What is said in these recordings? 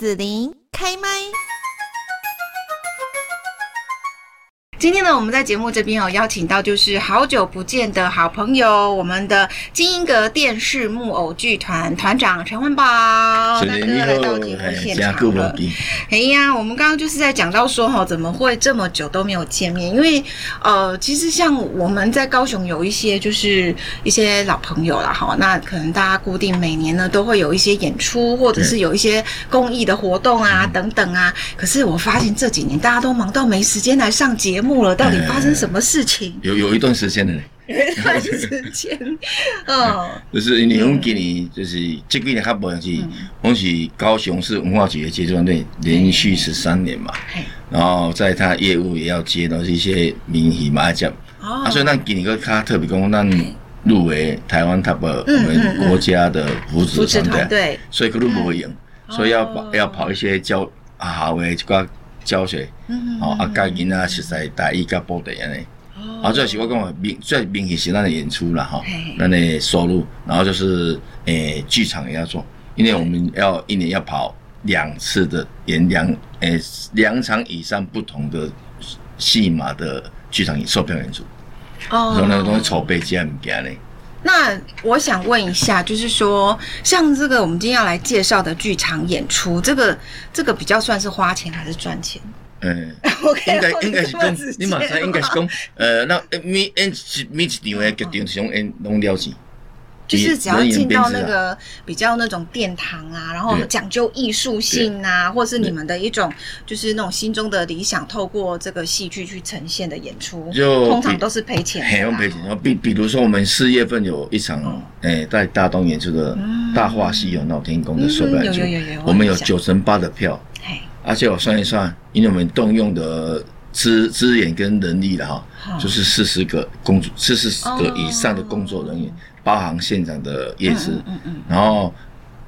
子琳开麦。今天呢，我们在节目这边有邀请到，就是好久不见的好朋友，我们的金英阁电视木偶剧团团长陈文宝大哥来到节目现场了。哎呀，我们刚刚就是在讲到说哈，怎么会这么久都没有见面？因为呃，其实像我们在高雄有一些就是一些老朋友啦哈，那可能大家固定每年呢都会有一些演出，或者是有一些公益的活动啊等等啊。可是我发现这几年大家都忙到没时间来上节目。了，到底发生什么事情？有有一段时间的，有一段时间，哦，就是因为我们今年就是这几年较不容易，我们是高雄市文化局的接触团队，连续十三年嘛，然后在他业务也要接到一些名戏嘛奖，啊，所以那今年个他特别讲，那入围台湾 top 我们国家的扶持团队，所以可能不会赢，所以要跑要跑一些教啊为这个。教学，哦，啊，教囡仔实在大意甲布袋安尼，啊，主要是我讲明，主要明显是咱的演出啦，哈，咱的收入，然后就是诶，剧场也要做，因为我们要一年要跑两次的演两诶两场以上不同的戏码的剧场售票演出，哦，然后那个东西筹备这样物件嘞。那我想问一下，就是说，像这个我们今天要来介绍的剧场演出，这个这个比较算是花钱还是赚钱？嗯 应该应该是讲，你马上应该是讲，呃，那每演每一场的决定是用演拢了钱。就是只要进到那个比较那种殿堂啊，然后讲究艺术性啊，或是你们的一种就是那种心中的理想，透过这个戏剧去呈现的演出，就通常都是赔钱。很用赔钱。然后比比如说我们四月份有一场诶在大东演出的《大话西游闹天宫》的售票演出，我们有九成八的票，而且我算一算，因为我们动用的资资源跟人力了哈，就是四十个工作，四十个以上的工作人员。包含现场的夜市，嗯嗯嗯、然后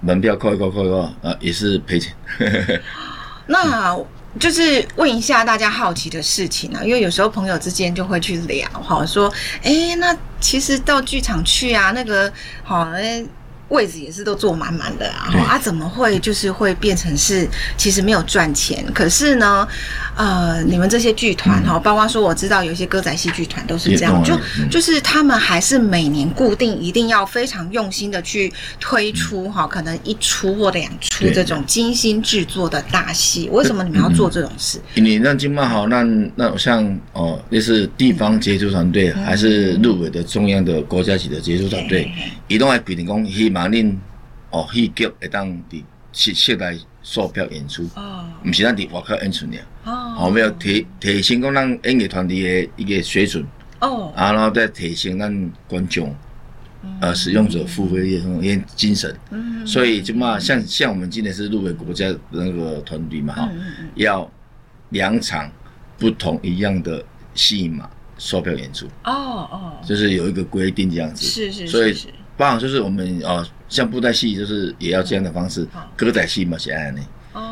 门票扣一扣扣一扣，呃，也是赔钱。那就是问一下大家好奇的事情啊，因为有时候朋友之间就会去聊，哈，说，哎，那其实到剧场去啊，那个，好，哎。位置也是都坐满满的啊，对啊，怎么会就是会变成是其实没有赚钱？可是呢，呃，你们这些剧团哈，嗯、包括说我知道有一些歌仔戏剧团都是这样，就就是他们还是每年固定一定要非常用心的去推出哈，嗯、可能一出或两出这种精心制作的大戏。为什么你们要做这种事？嗯、你让金马好，那那像哦，那是地方杰出团队，嗯、还是入围的中央的国家级的杰出团队，移动来比你讲希望。啊，恁哦，戏剧会当伫设设来售票演出，哦，毋是咱伫外口演出尔，哦，我们要提提升讲咱演艺团体的一个水准，哦，然后再提升咱观众，呃，使用者付费的那种精神，嗯，所以就嘛，像像我们今年是入围国家的那个团队嘛，哈，要两场不同一样的戏码售票演出，哦哦，就是有一个规定这样子，是是，所以。包含就是我们哦，像布袋戏就是也要这样的方式，歌仔戏嘛是安尼，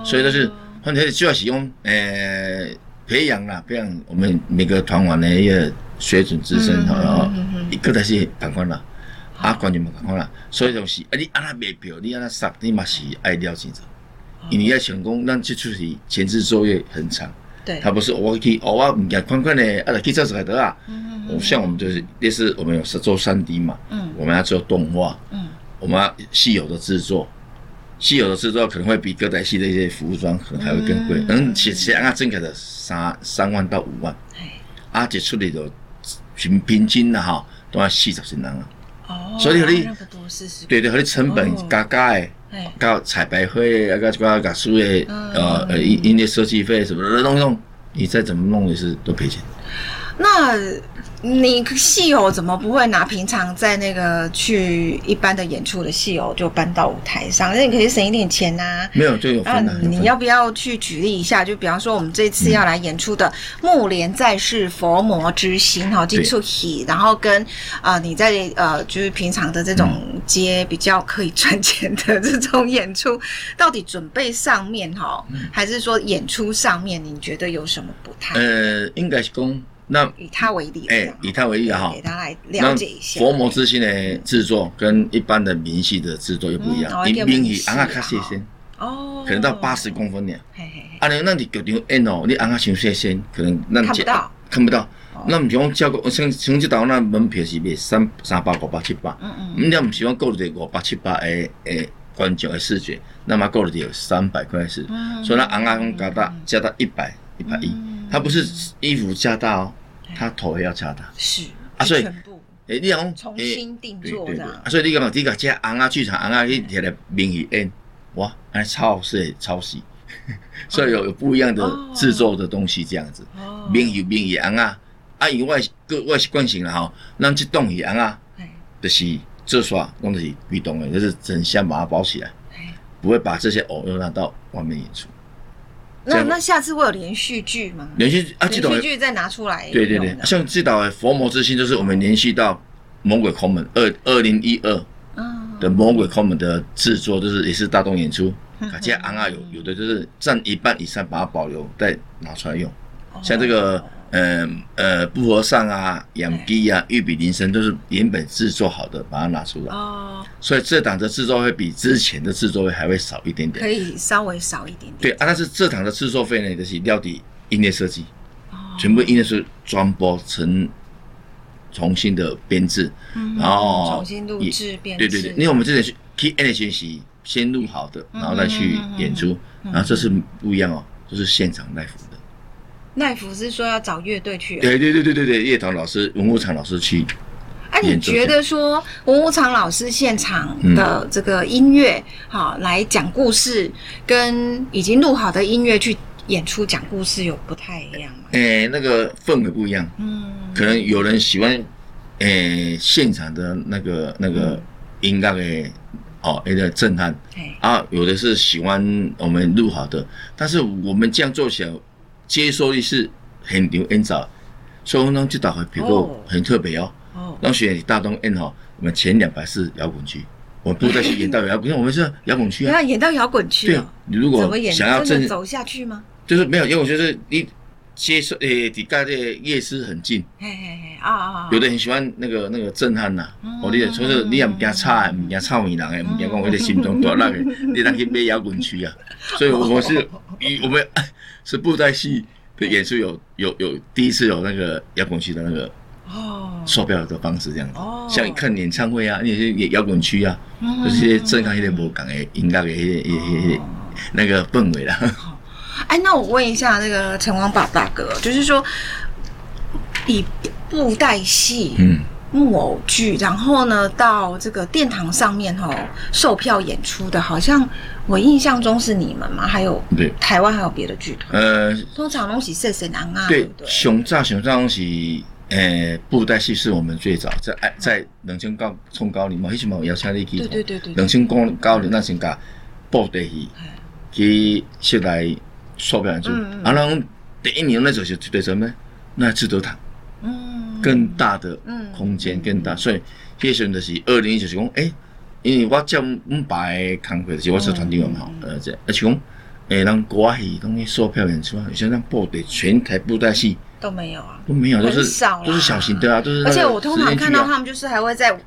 所以就是反正就要使用诶培养啦，培养我们每个团员的一个水准之身，然后歌仔戏赶快啦，啊观众嘛赶快啦，所以就是啊你按那卖票，你按那杀，你嘛是爱了解者，因为要成功，咱这出戏前置作业很长，对，他不是我去哦我唔见款款的，啊来去做就得啊。像我们就是类似我们有十做三 D 嘛，嗯，我们要做动画，嗯，我们要戏有的制作，戏有的制作可能会比歌仔戏的一些服装可能还会更贵，嗯，其实啊，正确的三三万到五万，啊，这出来的平平均的哈都要四十几万啊，哦，所以和你对对和你成本加加的，加彩排费啊，加加加所有的呃呃音音乐设计费什么的弄弄，你再怎么弄也是都赔钱。那你戏偶怎么不会拿平常在那个去一般的演出的戏偶就搬到舞台上？那你可以省一点钱呐、啊。没有就有分。你要不要去举例一下？就比方说我们这次要来演出的《木莲在世佛魔之心》哈，金出戏，然后跟啊、呃、你在呃就是平常的这种接比较可以赚钱的这种演出，嗯、到底准备上面哈，还是说演出上面你觉得有什么不太？呃，应该是讲。那以他为例，哎，以他为例哈，给他来了解一下。佛魔之心的制作跟一般的明戏的制作又不一样。民戏啊，较细心，哦，可能到八十公分呢。嘿嘿嘿。啊，你那你剧场演哦，你按下上细线，可能那看不到，看不到。那毋是讲照顾像像即道那门票是卖三三百五百七百，嗯嗯，你毋是讲顾着五百七百诶诶观众诶视觉，那么顾着有三百块是，所以那昂昂加大加到一百一百一，它不是衣服加大哦，它头也要加大，是啊，所以诶，你讲重新定做的，啊，所以你讲你讲这昂啊剧场昂啊去摕来名义演，哇，安超是超细，所以有有不一样的制作的东西这样子，名义名义昂啊。啊，因为我个我习惯性了吼，咱这栋一样啊，就是做煞，拢就是被动的，就是整箱把它包起来，不会把这些偶又拿到外面演出。那那下次会有连续剧吗？连续啊，连续剧再拿出来。对对对，像这导的佛魔之心，就是我们联系到魔鬼空门二二零一二的魔鬼空门的制作，就是也是大动演出，而且昂啊有有的就是占一半以上，把它保留再拿出来用，像这个。嗯呃，布和上啊，养鸡啊，玉比林森都是原本制作好的，把它拿出来。哦。所以这档的制作会比之前的制作费还会少一点点。可以稍微少一点点。对啊，但是这档的制作费呢，就是料底音乐设计，哦，全部音乐是装播成重新的编制，嗯，然后重新录制编制。对对对，因为我们之前去 K N 的学习，先录好的，然后再去演出，然后这是不一样哦，就是现场 live。奈福是说要找乐队去，对对对对对对，乐团老师、文物场老师去。哎，你觉得说文物场老师现场的这个音乐，好来讲故事，跟已经录好的音乐去演出讲故事有不太一样吗？哎，那个氛围不一样。嗯，可能有人喜欢，哎，现场的那个那个音乐的哦，有点震撼。啊，有的是喜欢我们录好的，但是我们这样做起来。接收率是很牛很早，所以呢，这导会比较很特别哦。哦，让学员大东 N 哈，我们前两排是摇滚区，我们不再去演到摇滚，我们是摇滚区啊。要演到摇滚区，对，你如果想要真走下去吗？就是没有，因为我觉得你接受诶，底盖的夜市很近。嘿嘿嘿啊啊！有的很喜欢那个那个震撼呐，我的说是你也唔惊吵，唔惊吵米人诶，唔惊讲我的心中多那个，你当去买摇滚区啊。所以我是 以我们。是布袋戏的演出有有有第一次有那个摇滚区的那个哦售票的方式这样子，哦，像看演唱会啊，那些摇滚区啊，就是震撼一点无讲诶音乐的一些一些那个氛围啦。哎，那我问一下那个陈光宝大哥，就是说以布袋戏嗯。木偶剧，然后呢，到这个殿堂上面哈、哦，售票演出的，好像我印象中是你们吗？还有对，台湾还有别的剧团？呃，通常东西是谁人啊？对，熊炸熊炸东西，呃，布袋戏是我们最早在在两千高冲高龄嘛，以前嘛，姚千里去，对对对对，两千高高龄那时候布袋戏去先来售票演出，然后第一年那时候是对什么？那制度它。嗯，更大的空间，更大，所以迄时阵就是二零一九是讲，诶，因为我叫阮爸的工课，就是我是团队嘛，呃，这而且讲，诶，人国戏东西售票演出，像像布袋全台布袋戏都没有啊，都没有，都是都是小型的啊，都是。而且我通常看到他们就是还会在。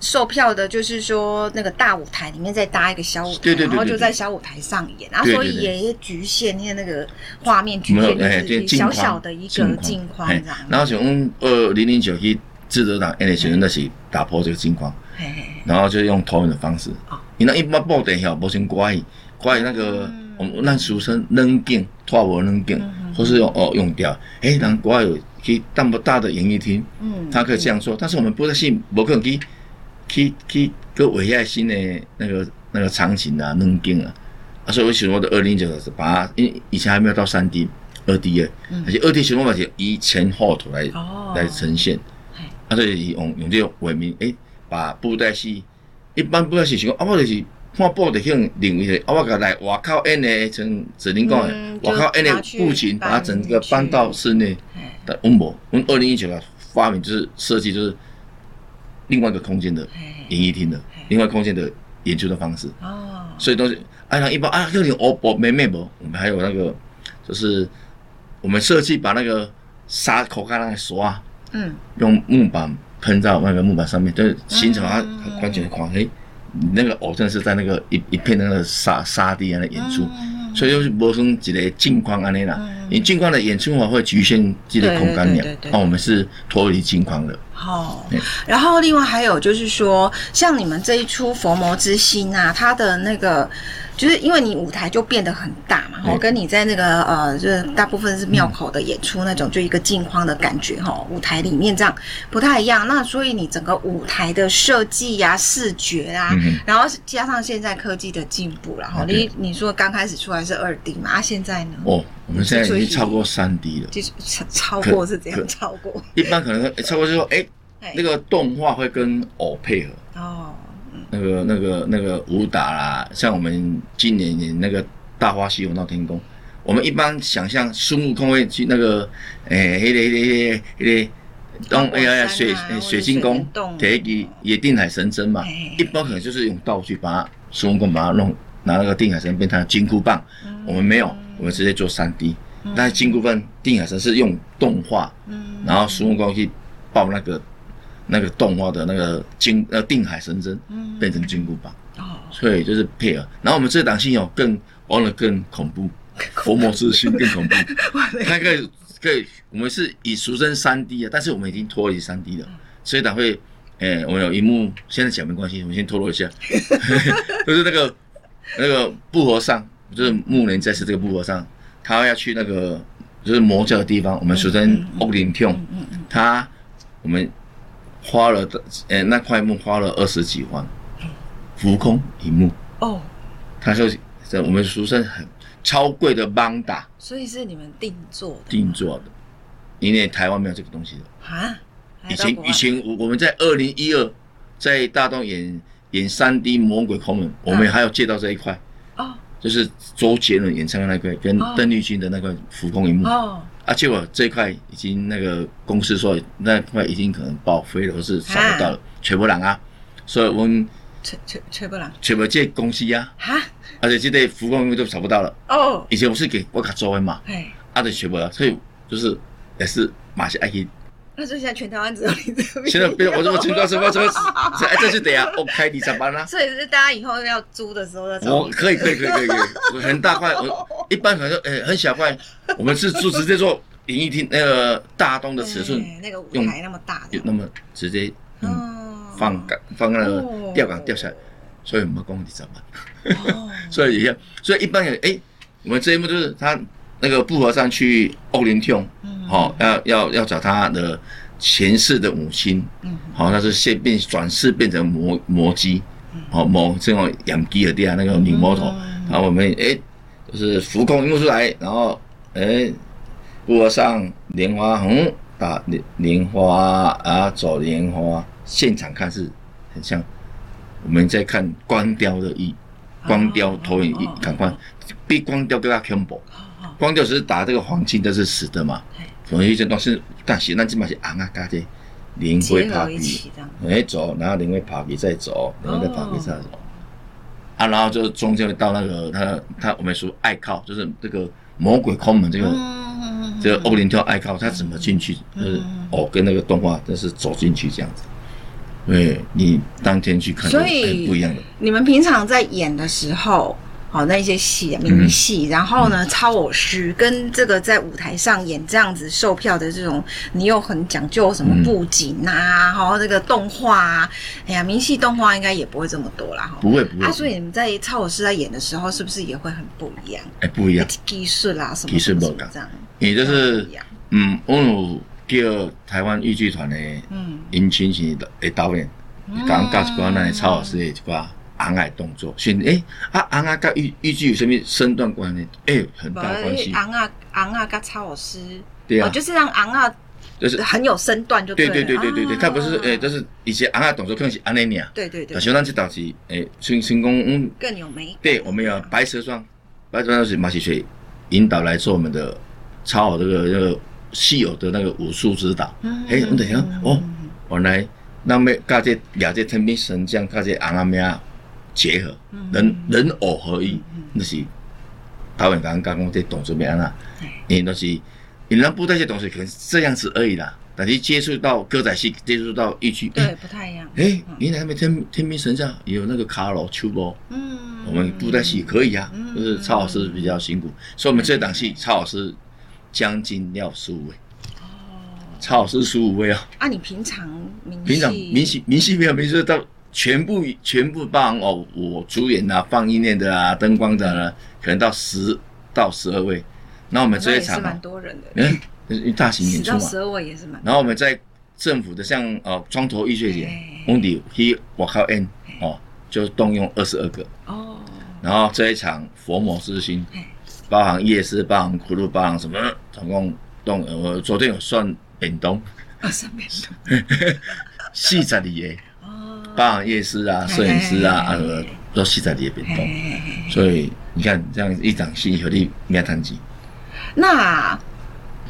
售票的，就是说那个大舞台里面再搭一个小舞台，然后就在小舞台上演，然后所以也局限因为那个画面局限就是小小的一个镜框这样。然后从二零零九去志德堂 N H 那是打破这个镜框，然后就用投影的方式。你那一般布袋戏不像歌仔戏，歌仔戏那个我们那俗称冷镜，拖无冷镜，或是用哦用掉。哎，人国外有去那么大的演艺厅，嗯，他可以这样说，但是我们布袋戏不可能去。去去个危害新的那个那个场景啊，弄景啊，啊，所以我喜欢我的二零九是把，因为以前还没有到三 D，二 D 的，而且二 D 情况嘛是以前后图来来呈现，啊，所以用用这种为名，诶，把布袋戏，一般布袋戏是讲，啊，我就是看布袋戏领域的，啊，我个来外口演的，像子林讲的，外口演的布景，把它整个搬到室内的。我们我们二零一九年发明就是设计就是。另外一个空间的演艺厅的，另外空间的演出的方式哦，所以都是哎呀，一般啊，有点哦不没没不，我们还有那个就是我们设计把那个沙口盖那个刷，嗯，用木板喷到那个木板上面，就是形成啊完全的框，哎，那个偶像是在那个一一片那个沙沙地上的演出，嗯、所以就是模成一个镜框安尼啦。你镜框的演出话会局限这个空间了，那我们是脱离镜框的。哦，然后另外还有就是说，像你们这一出《佛魔之心》啊，它的那个。就是因为你舞台就变得很大嘛，我跟你在那个呃，就是大部分是庙口的演出那种，就一个镜框的感觉哈，舞台里面这样不太一样。那所以你整个舞台的设计呀、视觉啊，然后加上现在科技的进步，然后你你说刚开始出来是二 D 嘛，啊现在呢？哦，我们现在已经超过三 D 了，就是超过是怎样超过？一般可能超过就是说，哎，那个动画会跟偶配合哦。那个、那个、那个武打啦，像我们今年演那个《大话西游闹天宫》，我们一般想象孙悟空会去那个，诶，那个、那个、那个东，哎呀呀，水水晶宫，给一也定海神针嘛。一般可能就是用道具把孙悟空把它弄，拿那个定海神针变成金箍棒。我们没有，我们直接做三 D。但是金箍棒、定海神是用动画，然后孙悟空去爆那个。那个动画的那个金呃定海神针，变成金箍棒，哦，所以就是配合。然后我们这档戏哦更玩的更恐怖，佛魔之心更恐怖。它可以可以，我们是以俗称三 D 啊，但是我们已经脱离三 D 了。所以档会，诶，我们有一幕，现在讲没关系，我们先透露一下，就是那个那个布和尚，就是木莲在世这个布和尚，他要去那个就是魔教的地方，我们俗称欧林厅，他我们。花了的，呃，那块木花了二十几万，浮空一幕哦。他说，这我们俗称很超贵的邦达，所以是你们定做的，定做的，因为台湾没有这个东西的啊。以前以前我我们在二零一二在大东演演三 D 魔鬼空门，我们还有借到这一块哦，就是周杰伦演唱的那块跟邓丽君的那个浮空一幕哦。而且我这块已经那个公司说那块已经可能报废了，或是找不到了，找不人啊，所以我们找找找不人，找不这公司呀，哈，而且这个浮空都找不到了哦。以前我是给我卡做的嘛，哎，啊，就找不了，所以就是也是马上爱去。那就现在全台湾只有你这边。现在别我这么情况什么什么，哎，这是等下我开你上班啦。所以是大家以后要租的时候再找。我可以可以可以可以可以，很大块，我一般可能诶很小块，我们是就直接做演艺厅那个大东的尺寸，那个舞台那么大，就那么直接嗯放杆放那个吊杆吊下来，所以我们工第三班。所以也所以一般人哎，我们这一幕就是他那个布和尚去欧林厅。好，要要要找他的前世的母亲，嗯，好，那是现变转世变成魔魔姬，好魔这种养鸡的地啊，那个女魔头，然后我们哎，就是浮空一幕出来，然后哎，布上莲花红打莲莲花啊，走莲花，现场看是很像我们在看光雕的一光雕投影一感官，比光雕更加恐怖，光雕只是打这个黄金，都是死的嘛。所以这东西，但是那起码是红啊，加这灵灰爬皮，哎走，然后灵灰爬皮再走，灵灰再爬皮再走，啊，然后就中间到那个他他我们说爱靠，就是这个魔鬼空门这个这个欧林跳爱靠，他怎么进去？就是哦，跟那个动画就是走进去这样子，对，你当天去看，所以不一样的。你们平常在演的时候。好，那一些戏名戏，然后呢，超偶师跟这个在舞台上演这样子售票的这种，你又很讲究什么布景啊，然后这个动画啊，哎呀，名戏动画应该也不会这么多啦，哈，不会不会。啊，所以你们在超偶师在演的时候，是不是也会很不一样？哎，不一样，技术啦什么什么这样，也就是嗯，我有叫台湾豫剧团的嗯，殷勤勤的导演，刚刚讲那超偶师的一挂。昂矮动作，选诶啊昂啊跟豫豫剧有什么身段关系？诶，很大关系。昂啊昂啊跟操老师，对啊，就是让昂啊，就是很有身段就对。对对对对对对，他不是诶，就是以前昂啊动作更是安尼尔。对对对。小咱这道是诶，成成功嗯。更有美。对，我们有白蛇传，白蛇传是马戏水引导来做我们的操好这个那个戏偶的那个武术指导。嗯。诶，我等下哦，原来那么加这俩这天兵神将加这昂啊咩啊。结合人人偶合一，那是导演刚刚讲这动作没安啦，因为那是，因为咱布袋戏东西可能是这样子而已啦，但是接触到歌仔戏，接触到豫剧，对，不太一样。哎，你那边天天兵神将有那个卡罗秋波，嗯，我们布袋戏可以啊，就是曹老师比较辛苦，所以我们这档戏曹老师将近要十五位。哦。曹老师十五位啊！啊，你平常平常明戏明戏没有明戏到全部全部帮哦，我主演啊，放映念的啊，灯光的呢，可能到十到十二位。那我们这一场蛮多人的，嗯，大型演出嘛，十二位也是蛮。然后我们在政府的像呃庄头艺术节，红底去我靠 N 哦，就动用二十二个哦。然后这一场佛魔之星，包含夜市，包含葫芦，包含什么，总共动我昨天有算。变动，啊，是变动，四十二个，包含夜师啊、摄影师啊，啊，都四十二个变动，所以你看这样一场戏，有你没谈及。那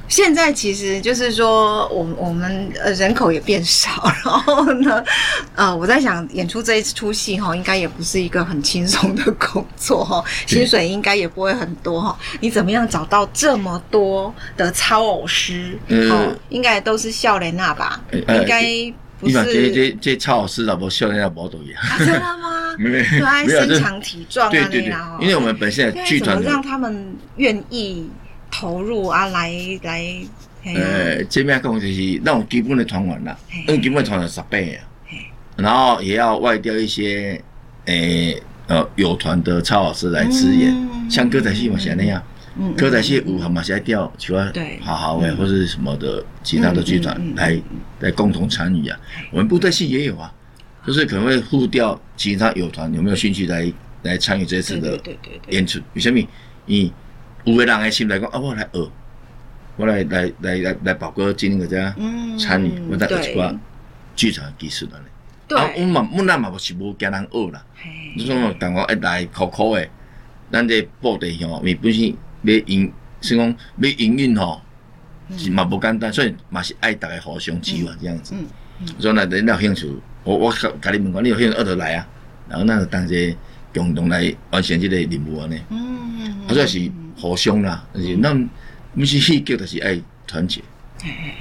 现在其实就是说，我我们呃人口也变少，然后呢，呃，我在想演出这一出戏哈，应该也不是一个很轻松的工作哈，薪水应该也不会很多哈。你怎么样找到这么多的操偶师？哦，应该都是笑莲娜吧？应该不是。这这这操偶师老婆少年啊，不都一样？真的吗？没有，都爱身强体壮啊，对对对。因为我们本身的剧团，让他们愿意。投入啊，来来，呃，这边讲就是那种基本的团员啦，那基本的团员十八啊，然后也要外调一些，诶，呃，有团的操老师来支援，像歌仔戏嘛，像那样，歌仔戏舞嘛，现在调，喜欢好好诶，或者什么的其他的剧团来来共同参与啊。我们部队戏也有啊，就是可能会互调其他友团有没有兴趣来来参与这次的演出？为什么？嗯。有个人的心来讲啊，我来学，我来来来来来宝哥今天个这样参与，我带一寡剧场技术的嘞。啊，我嘛我那嘛不是无惊人学啦，你说嘛，但我一来苦苦的，咱这布袋戏吼，伊本身要营，是讲要营运吼，是嘛不简单，所以嘛是爱大家互相支援这样子。所以若恁有兴趣，我我甲你问讲，你有兴趣二头来啊，然后咱就同齐共同来完成这个任务安尼。嗯嗯，或者是。互相啦，而且咱不是戏剧，就是爱团结。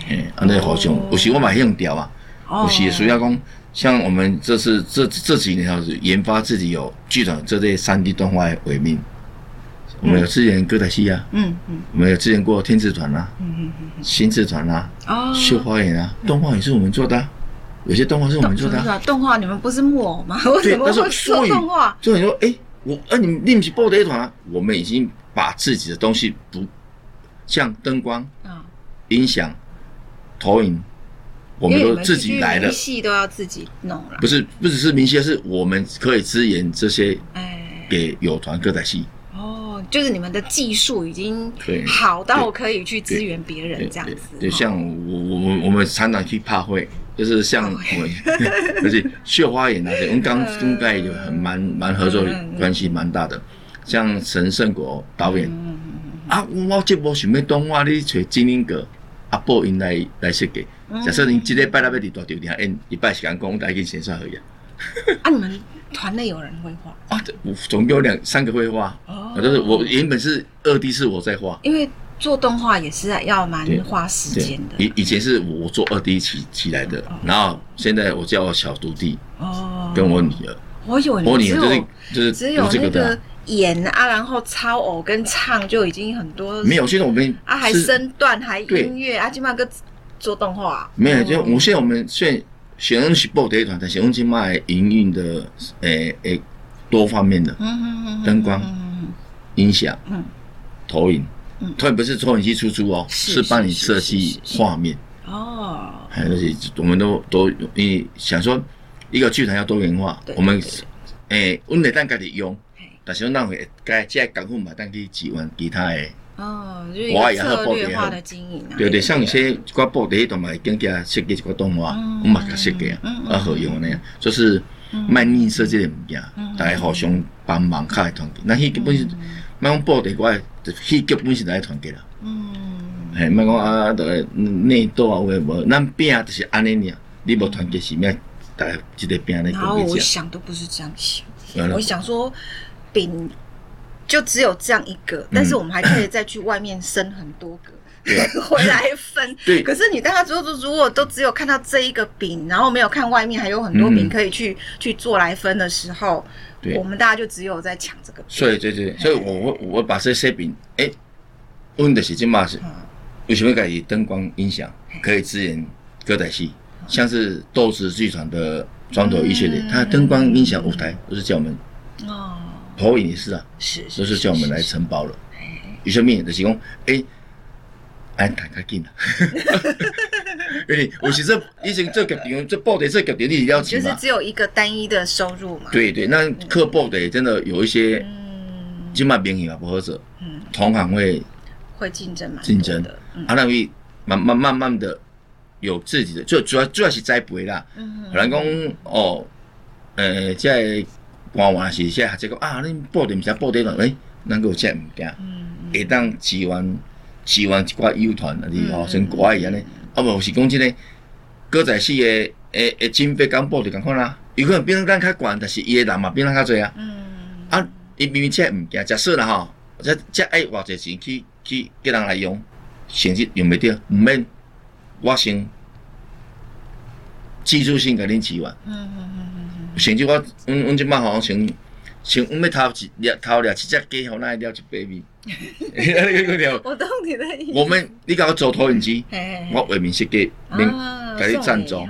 哎，安尼互相，有时我嘛用调啊，有时需要讲，像我们这次这这几年开始研发自己有剧团这类三 D 动画为名，我们有支援歌仔戏啊，嗯嗯，我们有支援过天字团啊，嗯嗯嗯，新字团啊，哦，绣花园啊，动画也是我们做的，有些动画是我们做的。动画你们不是木偶吗？为什么会做动画？就你说，哎，我哎，你们你们是布袋团啊，我们已经。把自己的东西不像灯光、音响、投影，我们都自己来了。明戏都要自己弄了。不是，不只是明戏，是我们可以支援这些，给友团歌仔戏。哦，就是你们的技术已经好到可以去支援别人这样子。对，像我我我我们常常去拍会，就是像我们，而且绣花园那些，我们刚应该有很蛮蛮合作关系蛮大的。像陈胜国导演，啊，我这部想要动画，你找金英阁阿波因来来设计。假设你今天拜六要伫大场里演，一拜时间讲，带去线上合演。啊，你们团内有人会画？啊，我总有两三个会画。哦，就是我原本是二 D 是我在画，因为做动画也是要蛮花时间的。以以前是我做二 D 起起来的，然后现在我叫我小徒弟哦，跟我女儿，我有我女儿就是就是只有这个。演啊，然后操偶跟唱就已经很多。没有，现在我们啊还身段还音乐啊，起码个做动画。没有，就我现在我们现在选的是布袋团，但是我们起码营运的诶诶多方面的，灯光、音响、投影，投影不是投影机出租哦，是帮你设计画面。哦。还有那些我们都都你想说一个剧团要多元化，我们诶我们得当家里用。但是那会该这功夫嘛，当去支援其他的哦，就是策略化的经营啊。对对，像一些挂布袋同埋更加设计一个动画，我嘛个设计啊，啊好用那样，就是卖硬设计的物件，大家互相帮忙，较会团结。那迄基本是，卖讲布袋我，戏基本是来团结啦。嗯，嘿，卖讲啊，都内斗啊，有诶无？咱拼就是安尼尔，你无团结是咩？大家一个拼来。然后我想都不是这样想，我想说。饼就只有这样一个，但是我们还可以再去外面生很多个。回来分，对。可是你大家如果如果都只有看到这一个饼，然后没有看外面还有很多饼可以去、嗯、去做来分的时候，对，我们大家就只有在抢这个饼。所以，对对，所以我我我把这些饼，哎，问的是这嘛是，为什么改以灯光音响可以支援歌仔戏？像是豆子剧场的庄头一系列，它灯光音响舞台都是叫我们哦，投影也是啊，是，都是叫我们来承包了。有什么的提供？哎。哎，太开心了！因为我其实以前做剧场，做布袋做剧场，你了解吗？就是只有一个单一的收入嘛。对对，那刻布袋真的有一些，嗯，起码名义啊不合适，嗯，同行会会竞争嘛，竞争的，啊，那会慢慢慢慢的有自己的，就主要主要是栽培啦。嗯，可能讲哦，呃，在官网是现在这个啊，恁布袋唔是布袋了，哎，能够这样物件，嗯，会当支援。支援一寡友团啊，你吼像歌仔安尼，啊无是讲即个歌仔戏诶诶诶经费讲报就共款啦，有可能比咱较悬，但是伊诶人嘛比咱较侪啊。嗯。啊，伊明明这物件，假设啦吼，这这爱偌济钱去去叫人来用，甚至用袂着，毋免我先技术性甲恁支援。嗯嗯嗯。甚至我，阮阮即摆好像像像阮要偷一掠偷掠一只鸡，吼咱了一百米。我懂你的意思。我们你搞个做投影机，我为民设计，免给你赞助，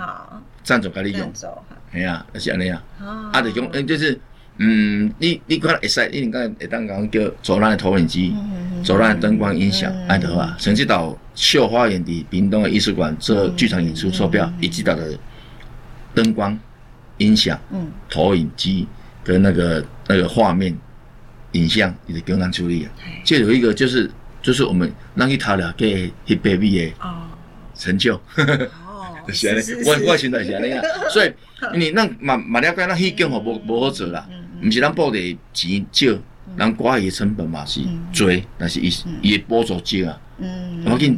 赞助给你用。系啊，就是安尼啊。啊，就讲，嗯，就是，嗯，你你可能会使，你应该会当讲叫做咱的投影机，做咱的灯光音响，安得啊。甚至到秀花园的屏东的艺术馆做剧场演出售票，以及到的灯光音响，嗯，投影机跟那个那个画面。影像你得跟咱处理啊，就有一个就是就是我们让去讨了给一百米的成就，哦，是安尼，我我现在是安尼啊，所以你那嘛嘛了解那戏剧吼无无好做啦，毋是咱报的钱少，咱挂伊成本嘛是多，但是伊伊的补助少啊，嗯，我紧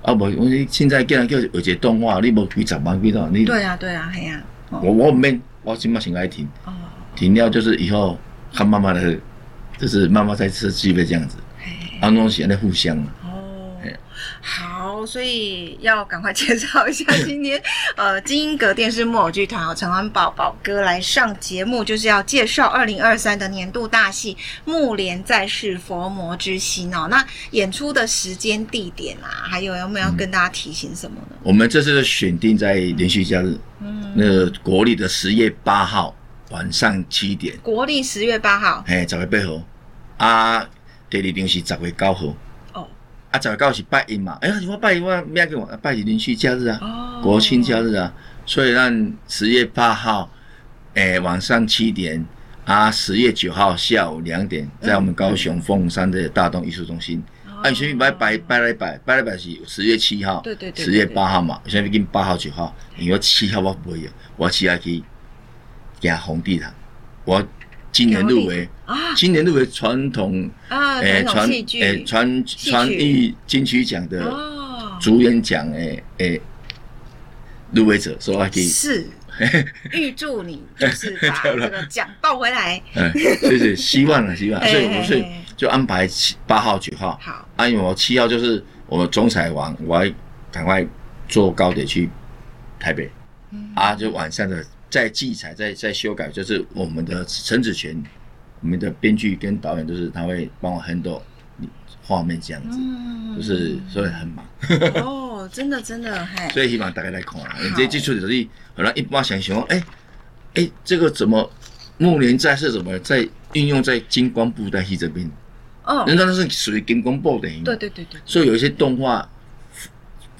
啊无，我现在叫人叫有一个动画，你无几十万几多，你对啊对啊系啊，我我没，我起码先来停，停掉就是以后看妈妈的。就是妈妈在吃鸡呗这样子，安东西在互相哦，好，所以要赶快 介绍一下 今天呃金英阁电视木偶剧团哦，陈安宝宝哥来上节目，就是要介绍二零二三的年度大戏《木莲在世佛魔之心》哦。那演出的时间、地点啊，还有有没有要跟大家提醒什么呢？嗯、我们这次选定在连续假日，嗯，那个国历的十月八号。晚上七点，国历十月八号，嘿，十月八号，啊，第二场是十月九号，哦，啊，十月九是拜一嘛，哎呀，我拜一我咩叫拜一连续假日啊，哦，国庆假日啊，所以让十月八号，哎、欸，晚上七点，啊，十月九号下午两点，在我们高雄凤山的大东艺术中心，嗯、啊，所以拜拜拜礼拜，拜礼拜是十月七号，对对对，十月八号嘛，现在已经八号九号，因为七号我不会有，我七号去。加红地毯，我今年入围，今年入围传统诶传诶传传艺金曲奖的主演奖诶诶入围者，所以我可以是。预祝你就是把这个奖抱回来。嗯，谢谢，希望了 希望，所以我是就安排七八号九号，好，啊，因为我七号就是我总彩完，我要赶快坐高铁去台北，啊，就晚上的。在记载，在在修改，就是我们的陈子权，我们的编剧跟导演都是他会帮我很多画面这样子，嗯、就是所以很忙。哦，真的真的，所以希望大家来看啊，你这基础的是，可能一般想想，哎、欸、哎、欸，这个怎么木连在是怎么在运用在金光布袋戏这边？哦，人家那是属于金光布袋戏，对对对对，所以有一些动画符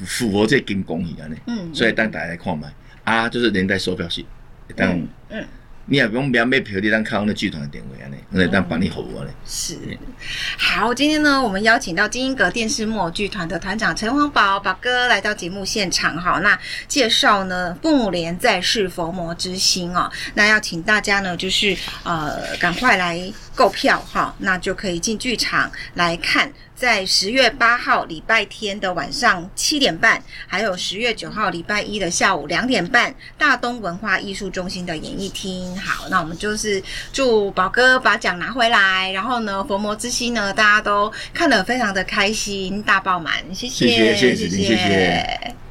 符合这金光一样的，嗯，所以带大家来看嘛，啊，就是连带售票嗯，嗯，你也不用不要买票，你当看那剧团的点位啊，呢，我来当帮你服务嘞。是，好，今天呢，我们邀请到金英阁电视木偶剧团的团长陈黄宝宝哥来到节目现场哈。那介绍呢，目连在世佛魔之心哦。那要请大家呢，就是呃，赶快来购票哈，那就可以进剧场来看。在十月八号礼拜天的晚上七点半，还有十月九号礼拜一的下午两点半，大东文化艺术中心的演艺厅。好，那我们就是祝宝哥把奖拿回来，然后呢，佛魔之心呢，大家都看得非常的开心，大爆满，谢谢，谢谢，谢谢，谢谢。谢谢